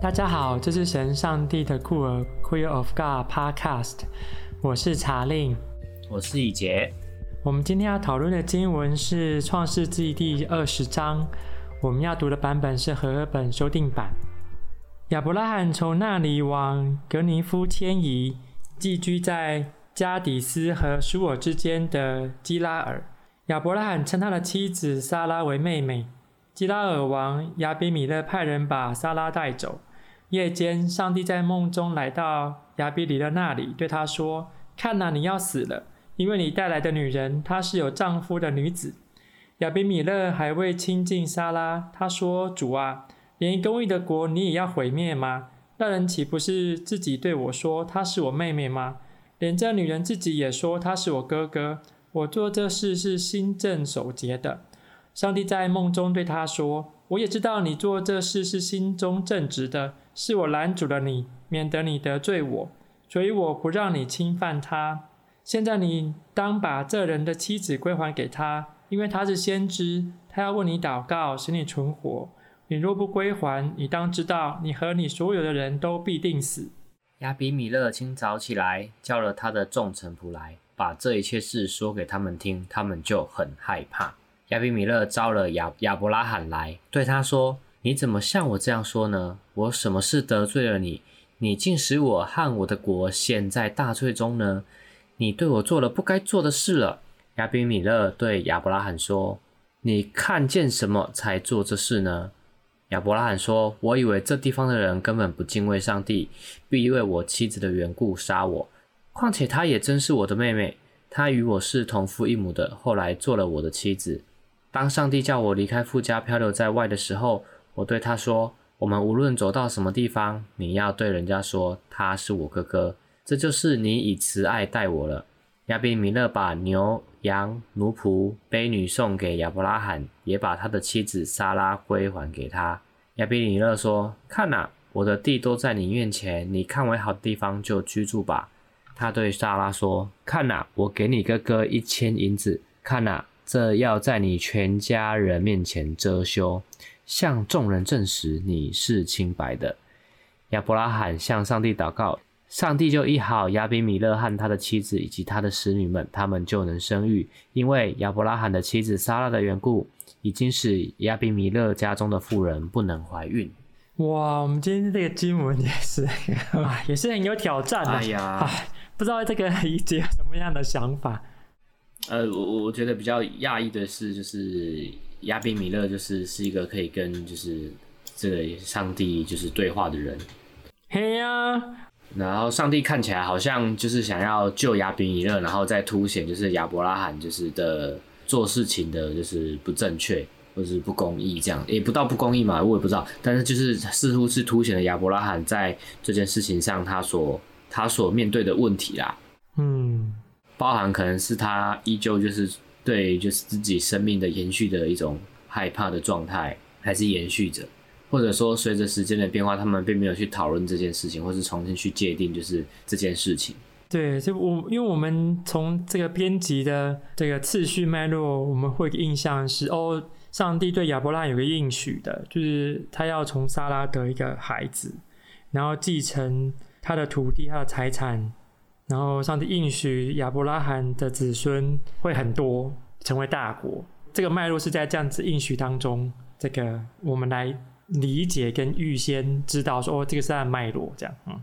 大家好，这是神上帝的酷儿 Queer of God Podcast，我是查令，我是以杰。我们今天要讨论的经文是创世纪第二十章，我们要读的版本是和合本修订版。亚伯拉罕从那里往格尼夫迁移，寄居在加底斯和苏尔之间的基拉尔。亚伯拉罕称他的妻子撒拉为妹妹。基拉尔王亚比米勒派人把撒拉带走。夜间，上帝在梦中来到亚比米勒那里，对他说：“看哪，你要死了，因为你带来的女人，她是有丈夫的女子。”亚比米勒还未亲近撒拉，他说：“主啊，连公义的国你也要毁灭吗？那人岂不是自己对我说她是我妹妹吗？连这女人自己也说她是我哥哥。我做这事是心正守节的。”上帝在梦中对他说：“我也知道你做这事是心中正直的。”是我拦阻了你，免得你得罪我，所以我不让你侵犯他。现在你当把这人的妻子归还给他，因为他是先知，他要为你祷告，使你存活。你若不归还，你当知道，你和你所有的人都必定死。亚比米勒清早起来，叫了他的众臣仆来，把这一切事说给他们听，他们就很害怕。亚比米勒招了亚亚伯拉罕来，对他说。你怎么像我这样说呢？我什么事得罪了你？你竟使我和我的国陷在大罪中呢？你对我做了不该做的事了。亚比米勒对亚伯拉罕说：“你看见什么才做这事呢？”亚伯拉罕说：“我以为这地方的人根本不敬畏上帝，必因为我妻子的缘故杀我。况且她也真是我的妹妹，她与我是同父异母的，后来做了我的妻子。当上帝叫我离开富家漂流在外的时候。”我对他说：“我们无论走到什么地方，你要对人家说他是我哥哥，这就是你以慈爱待我了。”亚比米勒把牛羊奴仆婢女送给亚伯拉罕，也把他的妻子撒拉归还给他。亚比米勒说：“看哪，我的地都在你面前，你看为好地方就居住吧。”他对撒拉说：“看哪，我给你哥哥一千银子，看哪，这要在你全家人面前遮羞。”向众人证实你是清白的。亚伯拉罕向上帝祷告，上帝就医好亚比米勒和他的妻子以及他的使女们，他们就能生育。因为亚伯拉罕的妻子撒拉的缘故，已经使亚比米勒家中的妇人不能怀孕。哇，我们今天这个经文也是，也是很有挑战的。哎呀，不知道这个以姐有什么样的想法？呃，我我觉得比较讶异的是，就是。亚比米勒就是是一个可以跟就是这个上帝就是对话的人，嘿呀，然后上帝看起来好像就是想要救亚比米勒，然后再凸显就是亚伯拉罕就是的做事情的就是不正确或是不公义这样，也不到不公义嘛，我也不知道，但是就是似乎是凸显了亚伯拉罕在这件事情上他所他所面对的问题啦，嗯，包含可能是他依旧就是。对，就是自己生命的延续的一种害怕的状态，还是延续着，或者说随着时间的变化，他们并没有去讨论这件事情，或是重新去界定就是这件事情。对，就我因为我们从这个编辑的这个次序脉络，我们会印象是哦，上帝对亚伯拉有个应许的，就是他要从撒拉得一个孩子，然后继承他的土地、他的财产。然后上帝应许亚伯拉罕的子孙会很多，成为大国。这个脉络是在这样子应许当中，这个我们来理解跟预先知道说，哦，这个是按脉络这样。嗯，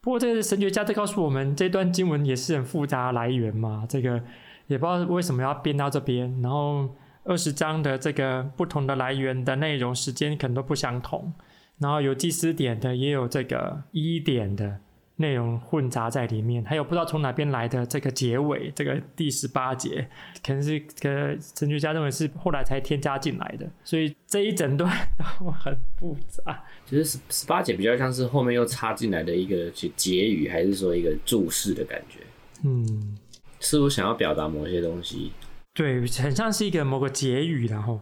不过这个神学家在告诉我们，这段经文也是很复杂来源嘛，这个也不知道为什么要编到这边。然后二十章的这个不同的来源的内容时间可能都不相同，然后有祭司点的，也有这个伊典的。内容混杂在里面，还有不知道从哪边来的这个结尾，这个第十八节，可能是个神学家认为是后来才添加进来的，所以这一整段都很复杂。其实十十八节比较像是后面又插进来的一个结语，还是说一个注释的感觉？嗯，似乎想要表达某些东西。对，很像是一个某个结语，然后。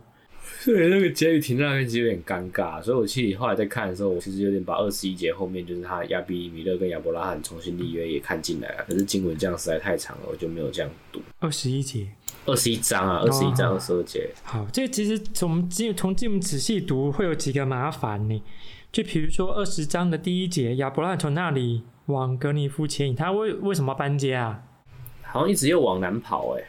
对，那个结语停在那边其实有点尴尬，所以我其实后来在看的时候，我其实有点把二十一节后面就是他亚比米勒跟亚伯拉罕重新立约也看进来了。可是经文这样实在太长了，我就没有这样读。二十一节，二十一章啊，二十一章二十二节。好，这个其实从经从经文仔细读会有几个麻烦呢？就比如说二十章的第一节，亚伯拉罕从那里往格尼夫迁移，他为为什么搬家啊？好像一直又往南跑哎。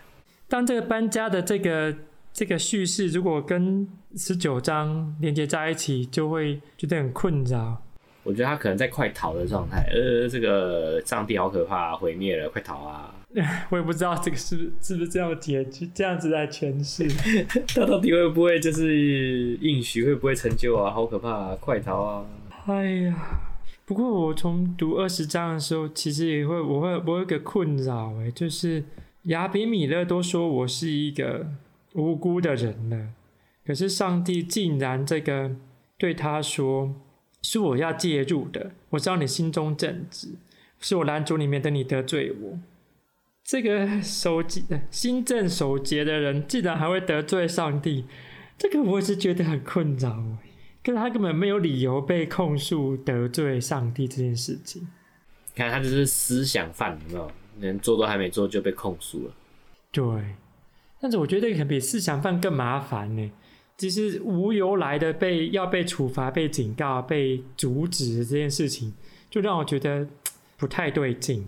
当这个搬家的这个这个叙事如果跟十九章连接在一起，就会觉得很困扰。我觉得他可能在快逃的状态，呃，这个上帝好可怕，毁灭了，快逃啊！我也不知道这个是不是是不是这样解，这样子来诠释，他 到底会不会就是应许，会不会成就啊？好可怕啊，快逃啊！哎呀，不过我从读二十章的时候，其实也会，我会，我有一个困扰，哎，就是亚比米勒都说我是一个无辜的人了，可是上帝竟然这个对他说。是我要介入的，我知道你心中正直，是我拦阻你，免得你得罪我。这个守节、心正守节的人，竟然还会得罪上帝，这个我是觉得很困扰。可是他根本没有理由被控诉得罪上帝这件事情。看他就是思想犯，有没有？连做都还没做就被控诉了。对，但是我觉得可能比思想犯更麻烦呢。其实无由来的被要被处罚、被警告、被阻止这件事情，就让我觉得不太对劲。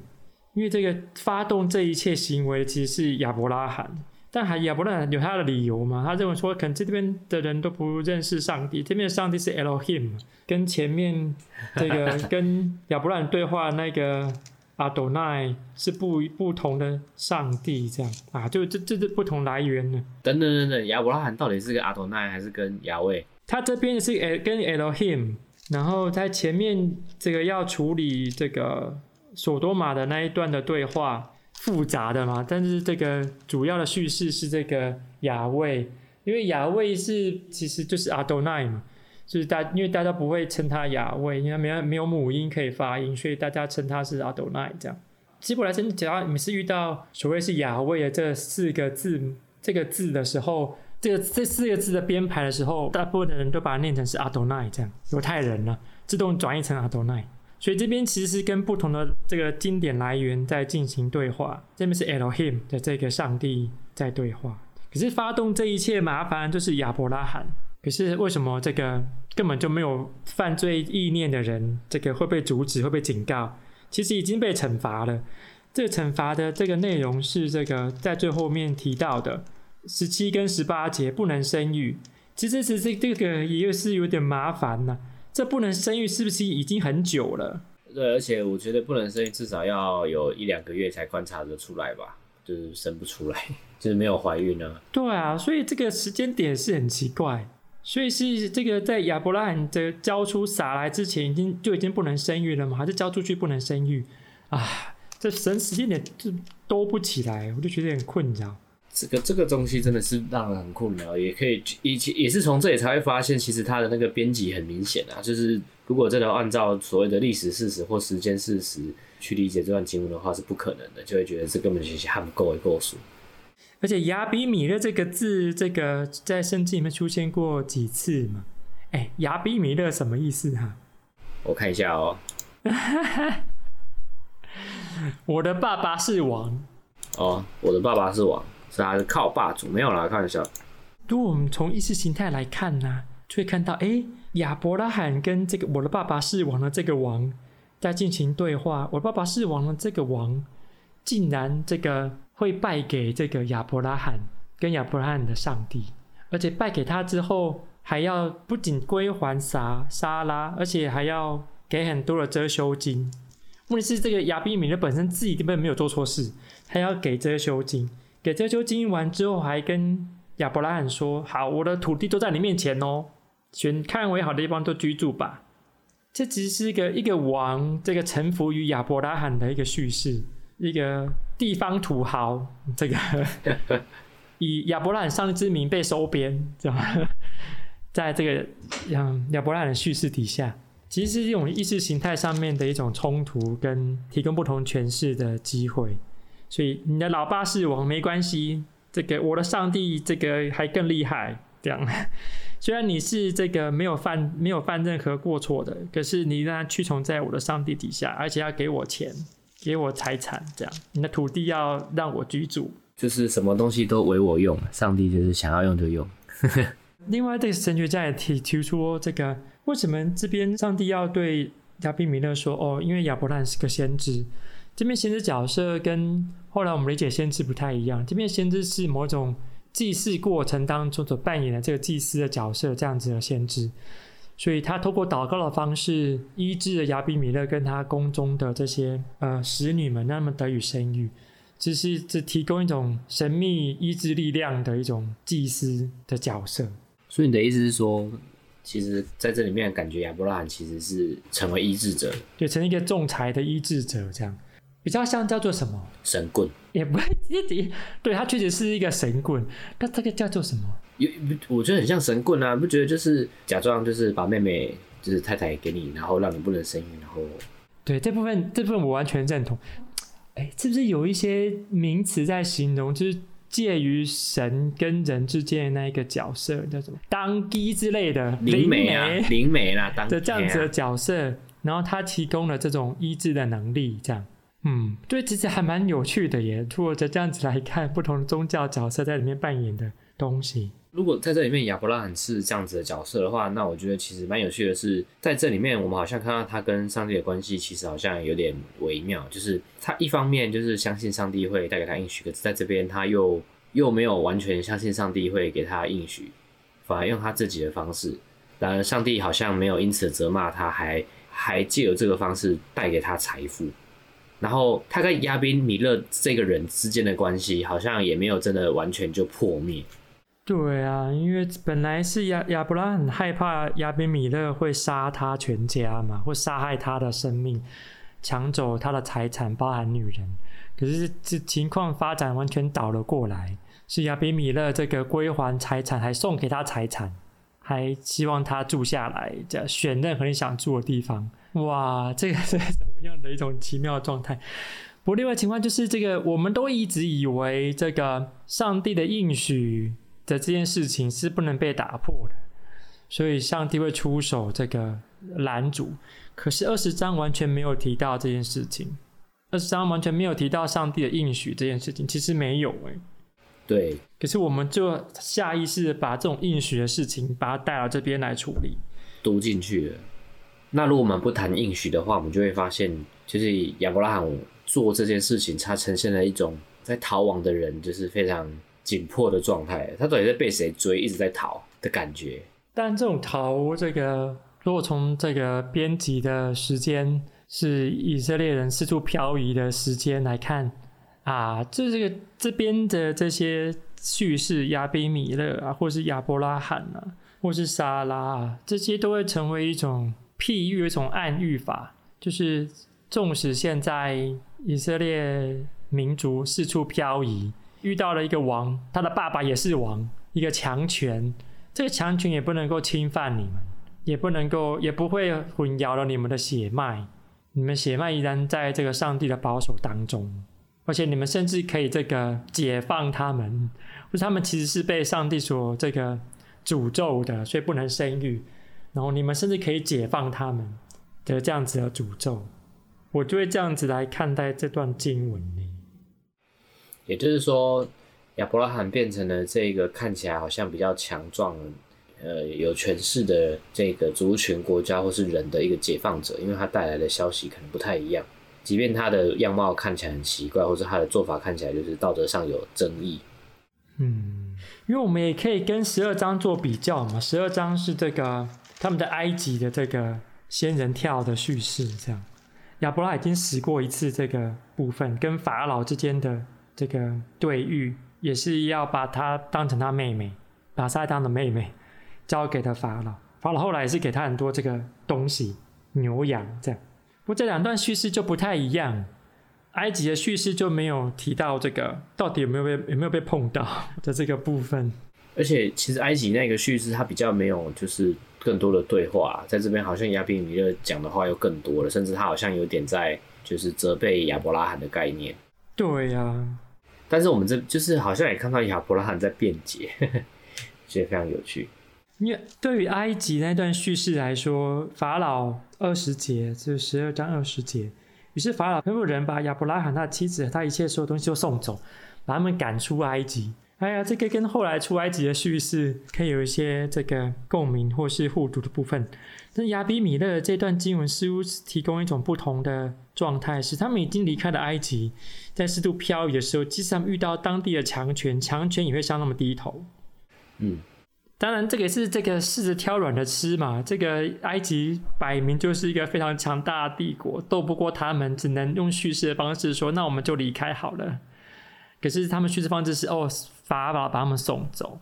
因为这个发动这一切行为其实是亚伯拉罕，但还亚伯拉罕有他的理由嘛？他认为说，可能这边的人都不认识上帝，这边上帝是 Elohim，跟前面这个跟亚伯拉罕对话那个。阿斗奈是不不同的上帝，这样啊，就这这这不同来源呢。等等等等，亚伯拉罕到底是个阿斗奈还是跟亚卫？他这边是跟 Elohim，然后在前面这个要处理这个索多玛的那一段的对话，复杂的嘛。但是这个主要的叙事是这个亚卫，因为亚卫是其实就是阿斗奈嘛。就是大，因为大家不会称他雅威，因为没有没有母音可以发音，所以大家称他是阿斗奈这样。希伯来书只要你们是遇到所谓是雅威的这四个字这个字的时候，这个这四个字的编排的时候，大部分的人都把它念成是阿斗奈这样，犹太人呢自动转译成阿斗奈。所以这边其实是跟不同的这个经典来源在进行对话，这边是 Elohim 的这个上帝在对话，可是发动这一切麻烦就是亚伯拉罕。可是为什么这个根本就没有犯罪意念的人，这个会被阻止、会被警告？其实已经被惩罚了。这个惩罚的这个内容是这个在最后面提到的十七跟十八节，不能生育。其实其实这个也是有点麻烦呐。这不能生育是不是已经很久了？对，而且我觉得不能生育至少要有一两个月才观察得出来吧，就是生不出来，就是没有怀孕呢。对啊，所以这个时间点是很奇怪。所以是这个在亚伯拉罕的交出撒来之前，已经就已经不能生育了吗？还是交出去不能生育？啊，这神时间点就兜不起来，我就觉得很困扰。这个这个东西真的是让人很困扰，也可以也也是从这里才会发现，其实它的那个编辑很明显啊。就是如果真的按照所谓的历史事实或时间事实去理解这段经文的话，是不可能的，就会觉得这根本就是他们够一够数。而且亚比米勒这个字，这个在圣经里面出现过几次嘛？哎，亚比米勒什么意思哈、啊？我看一下哦。我的爸爸是王。哦，我的爸爸是王，是他是靠霸主？没有啦，看一下。如果我们从意识形态来看呢、啊，就会看到，哎，亚伯拉罕跟这个我的爸爸是王的这个王在进行对话。我的爸爸是王的这个王，竟然这个。会拜给这个亚伯拉罕跟亚伯拉罕的上帝，而且拜给他之后，还要不仅归还撒沙拉，而且还要给很多的遮羞金。问题是这个亚比米勒本身自己根本没有做错事，还要给遮羞金。给遮羞金完之后，还跟亚伯拉罕说：“好，我的土地都在你面前哦，选看为好的地方都居住吧。”这只是一个一个王这个臣服于亚伯拉罕的一个叙事。一个地方土豪，这个 以亚伯拉罕上帝之名被收编，知道吗？在这个亚亚伯拉罕的叙事底下，其实是一种意识形态上面的一种冲突，跟提供不同诠释的机会。所以你的老爸是王没关系，这个我的上帝这个还更厉害。这样，虽然你是这个没有犯没有犯任何过错的，可是你让他屈从在我的上帝底下，而且要给我钱。给我财产，这样你的土地要让我居住，就是什么东西都为我用，上帝就是想要用就用。另外，这个神学家也提提出这个为什么这边上帝要对亚比米勒说：“哦，因为亚伯兰是个先知。”这边先知角色跟后来我们理解先知不太一样。这边先知是某种祭祀过程当中所扮演的这个祭司的角色，这样子的先知。所以他透过祷告的方式医治了亚比米勒跟他宫中的这些呃使女们，让他们得以生育。只是只提供一种神秘医治力量的一种祭司的角色。所以你的意思是说，其实在这里面感觉亚伯拉罕其实是成为医治者，对，成为一个仲裁的医治者，这样比较像叫做什么神棍？也不会对他确实是一个神棍，那这个叫做什么？有，我觉得很像神棍啊，不觉得就是假装就是把妹妹就是太太给你，然后让你不能生育，然后对这部分这部分我完全认同。哎，是不是有一些名词在形容，就是介于神跟人之间的那一个角色，叫什么当机之类的灵媒啊，灵媒啦，当的这样子的角色，然后他提供了这种医治的能力，这样，嗯，对，其实还蛮有趣的耶。通过这样子来看，不同的宗教角色在里面扮演的东西。如果在这里面亚伯拉罕是这样子的角色的话，那我觉得其实蛮有趣的是，在这里面我们好像看到他跟上帝的关系其实好像有点微妙，就是他一方面就是相信上帝会带给他应许，可是在这边他又又没有完全相信上帝会给他应许，反而用他自己的方式。然而上帝好像没有因此责骂他，还还借由这个方式带给他财富。然后他跟亚宾米勒这个人之间的关系好像也没有真的完全就破灭。对啊，因为本来是亚亚伯拉很害怕亚比米勒会杀他全家嘛，会杀害他的生命，抢走他的财产，包含女人。可是这情况发展完全倒了过来，是亚比米勒这个归还财产，还送给他财产，还希望他住下来，这选任何你想住的地方。哇，这个是怎么样的一种奇妙状态？不另外情况就是这个，我们都一直以为这个上帝的应许。的这件事情是不能被打破的，所以上帝会出手这个拦阻。可是二十章完全没有提到这件事情，二十章完全没有提到上帝的应许这件事情，其实没有哎。对。可是我们就下意识的把这种应许的事情，把它带到这边来处理，读进去了。那如果我们不谈应许的话，我们就会发现，就是亚伯拉罕做这件事情，他呈现了一种在逃亡的人，就是非常。紧迫的状态，他到底在被谁追，一直在逃的感觉。但这种逃，这个如果从这个编辑的时间是以色列人四处漂移的时间来看，啊，这这个这边的这些叙事，亚比米勒啊，或是亚伯拉罕啊，或是沙拉啊，这些都会成为一种譬喻，一种暗喻法，就是纵使现在以色列民族四处漂移。遇到了一个王，他的爸爸也是王，一个强权，这个强权也不能够侵犯你们，也不能够，也不会混淆了你们的血脉，你们血脉依然在这个上帝的保守当中，而且你们甚至可以这个解放他们，或者他们其实是被上帝所这个诅咒的，所以不能生育，然后你们甚至可以解放他们的这样子的诅咒，我就会这样子来看待这段经文。也就是说，亚伯拉罕变成了这个看起来好像比较强壮、呃有权势的这个族群、国家或是人的一个解放者，因为他带来的消息可能不太一样。即便他的样貌看起来很奇怪，或者他的做法看起来就是道德上有争议。嗯，因为我们也可以跟十二章做比较嘛。十二章是这个他们的埃及的这个仙人跳的叙事，这样亚伯拉已经死过一次这个部分，跟法老之间的。这个对玉也是要把她当成他妹妹，把撒拉当的妹妹 交给他法老。法老后来也是给他很多这个东西，牛羊这样。不过这两段叙事就不太一样，埃及的叙事就没有提到这个到底有没有被有没有被碰到 的这个部分。而且其实埃及那个叙事它比较没有就是更多的对话，在这边好像亚比米勒讲的话又更多了，甚至他好像有点在就是责备亚伯拉罕的概念。对呀、啊。但是我们这就是好像也看到亚伯拉罕在辩解，觉得非常有趣。因为对于埃及那段叙事来说，法老二十节就是十二章二十节，于是法老吩咐人把亚伯拉罕他的妻子和他一切所有东西都送走，把他们赶出埃及。哎呀，这个跟后来出埃及的叙事可以有一些这个共鸣或是互读的部分。但亚比米勒这段经文似乎提供一种不同的状态，是他们已经离开了埃及，在四处漂移的时候，即使他们遇到当地的强权，强权也会向他们低头。嗯，当然这个也是这个柿子挑软的吃嘛。这个埃及摆明就是一个非常强大的帝国，斗不过他们，只能用叙事的方式说：“那我们就离开好了。”可是他们叙事方式是哦，法老把他们送走。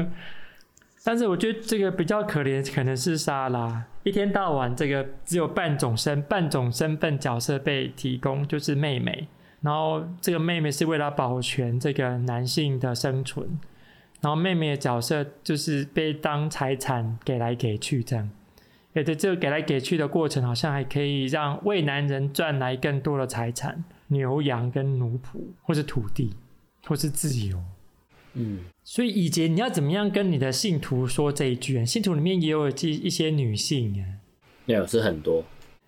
但是我觉得这个比较可怜，可能是莎拉，一天到晚这个只有半种身半种身份角色被提供，就是妹妹。然后这个妹妹是为了保全这个男性的生存，然后妹妹的角色就是被当财产给来给去这样。而且这个给来给去的过程，好像还可以让为男人赚来更多的财产。牛羊跟奴仆，或是土地，或是自由，嗯，所以以前你要怎么样跟你的信徒说这一句？信徒里面也有一一些女性啊，没有是很多，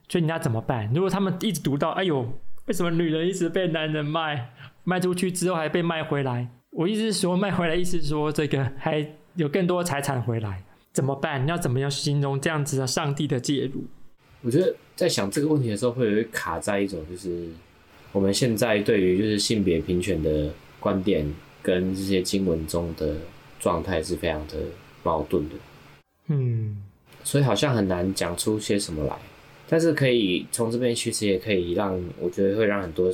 所以你要怎么办？如果他们一直读到，哎呦，为什么女人一直被男人卖，卖出去之后还被卖回来？我意思是说，卖回来意思是说这个还有更多财产回来，怎么办？你要怎么样形容这样子的上帝的介入？我觉得在想这个问题的时候，会有一卡在一种就是。我们现在对于就是性别平权的观点跟这些经文中的状态是非常的矛盾的，嗯，所以好像很难讲出些什么来。但是可以从这边其实也可以让我觉得会让很多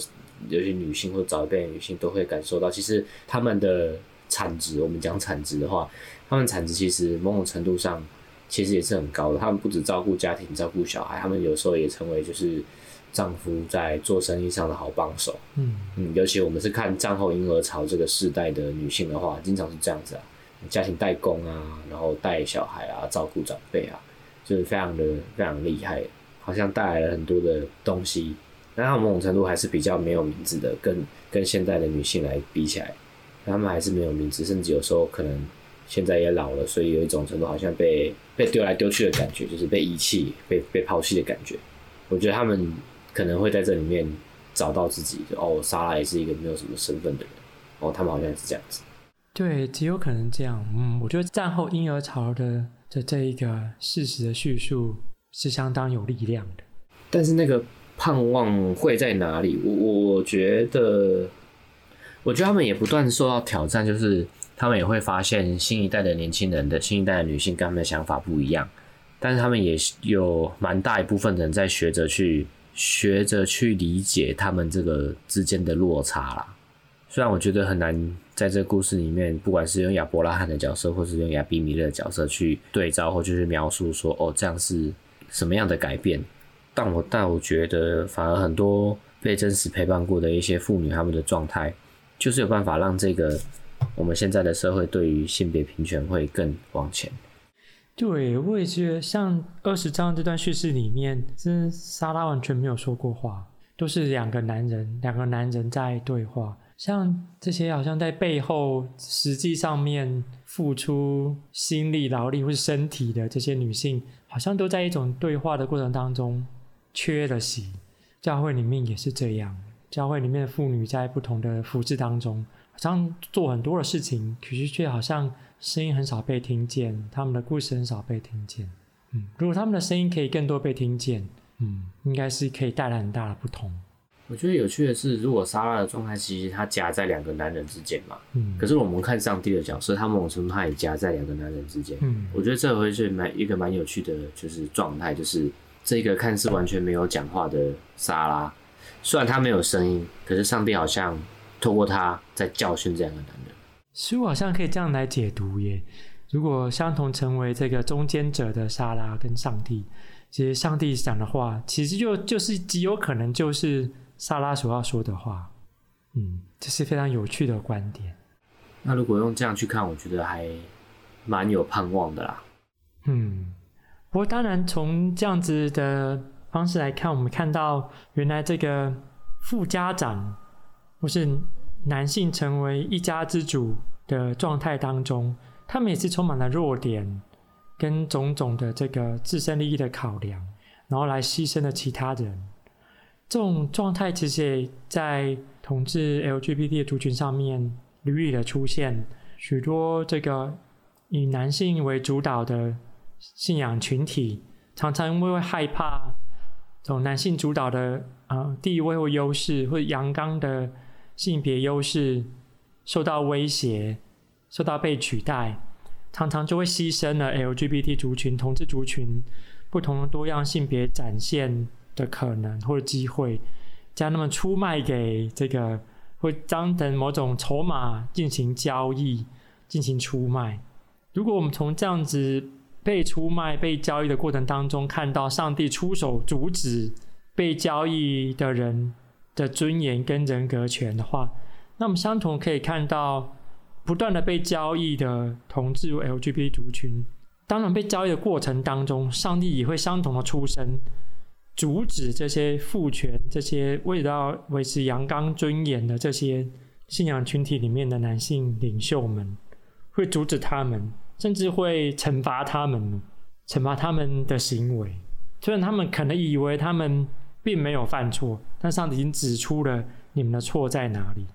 尤其女性或早一辈的女性都会感受到，其实他们的产值，我们讲产值的话，他们产值其实某种程度上其实也是很高的。他们不止照顾家庭、照顾小孩，他们有时候也成为就是。丈夫在做生意上的好帮手，嗯嗯，尤其我们是看战后婴儿潮这个世代的女性的话，经常是这样子啊，家庭代工啊，然后带小孩啊，照顾长辈啊，就是非常的非常厉害，好像带来了很多的东西。但他们某种程度还是比较没有名字的，跟跟现代的女性来比起来，他们还是没有名字，甚至有时候可能现在也老了，所以有一种程度好像被被丢来丢去的感觉，就是被遗弃、被被抛弃的感觉。我觉得他们。可能会在这里面找到自己，哦，莎拉也是一个没有什么身份的人，哦，他们好像是这样子。对，极有可能这样。嗯，我觉得战后婴儿潮的这这一个事实的叙述是相当有力量的。但是那个盼望会在哪里？我我觉得，我觉得他们也不断受到挑战，就是他们也会发现新一代的年轻人的新一代的女性跟他们的想法不一样，但是他们也有蛮大一部分人在学着去。学着去理解他们这个之间的落差啦。虽然我觉得很难在这个故事里面，不管是用亚伯拉罕的角色，或是用亚比米勒的角色去对照，或就是描述说，哦，这样是什么样的改变。但我但我觉得，反而很多被真实陪伴过的一些妇女，她们的状态，就是有办法让这个我们现在的社会对于性别平权会更往前。对，我也觉得像二十章这段叙事里面，是莎拉完全没有说过话，都是两个男人，两个男人在对话。像这些好像在背后实际上面付出心力、劳力或是身体的这些女性，好像都在一种对话的过程当中缺了席。教会里面也是这样，教会里面的妇女在不同的服事当中，好像做很多的事情，可是却好像。声音很少被听见，他们的故事很少被听见。嗯，如果他们的声音可以更多被听见，嗯，应该是可以带来很大的不同。我觉得有趣的是，如果莎拉的状态其实她夹在两个男人之间嘛，嗯，可是我们看上帝的角色，他某种程度他也夹在两个男人之间，嗯，我觉得这回是蛮一个蛮有趣的，就是状态，就是这个看似完全没有讲话的莎拉，虽然他没有声音，可是上帝好像透过他在教训这两个男人。书好像可以这样来解读耶。如果相同成为这个中间者的莎拉跟上帝，其实上帝讲的话，其实就就是极有可能就是莎拉所要说的话。嗯，这是非常有趣的观点。那如果用这样去看，我觉得还蛮有盼望的啦。嗯，不过当然从这样子的方式来看，我们看到原来这个副家长不是。男性成为一家之主的状态当中，他们也是充满了弱点，跟种种的这个自身利益的考量，然后来牺牲了其他人。这种状态其实也在统治 LGBT 的族群上面屡屡的出现许多这个以男性为主导的信仰群体，常常因为害怕这种男性主导的啊地位或优势，或阳刚的性别优势受到威胁，受到被取代，常常就会牺牲了 LGBT 族群、同志族群不同的多样性别展现的可能或者机会，将他们出卖给这个。会当成某种筹码进行交易、进行出卖。如果我们从这样子被出卖、被交易的过程当中，看到上帝出手阻止被交易的人的尊严跟人格权的话，那我们相同可以看到不断的被交易的同志 LGBT 族群，当然被交易的过程当中，上帝也会相同的出生。阻止这些父权、这些为了要维持阳刚尊严的这些信仰群体里面的男性领袖们，会阻止他们，甚至会惩罚他们，惩罚他们的行为。虽然他们可能以为他们并没有犯错，但上帝已经指出了你们的错在哪里。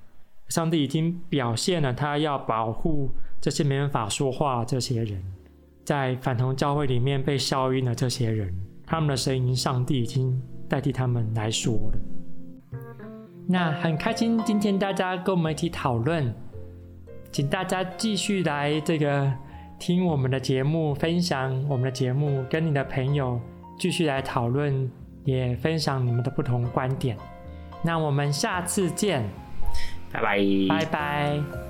上帝已经表现了他要保护这些没办法说话的这些人，在反同教会里面被消音的这些人。他们的声音，上帝已经代替他们来说了。那很开心，今天大家跟我们一起讨论，请大家继续来这个听我们的节目，分享我们的节目，跟你的朋友继续来讨论，也分享你们的不同观点。那我们下次见，拜拜，拜拜。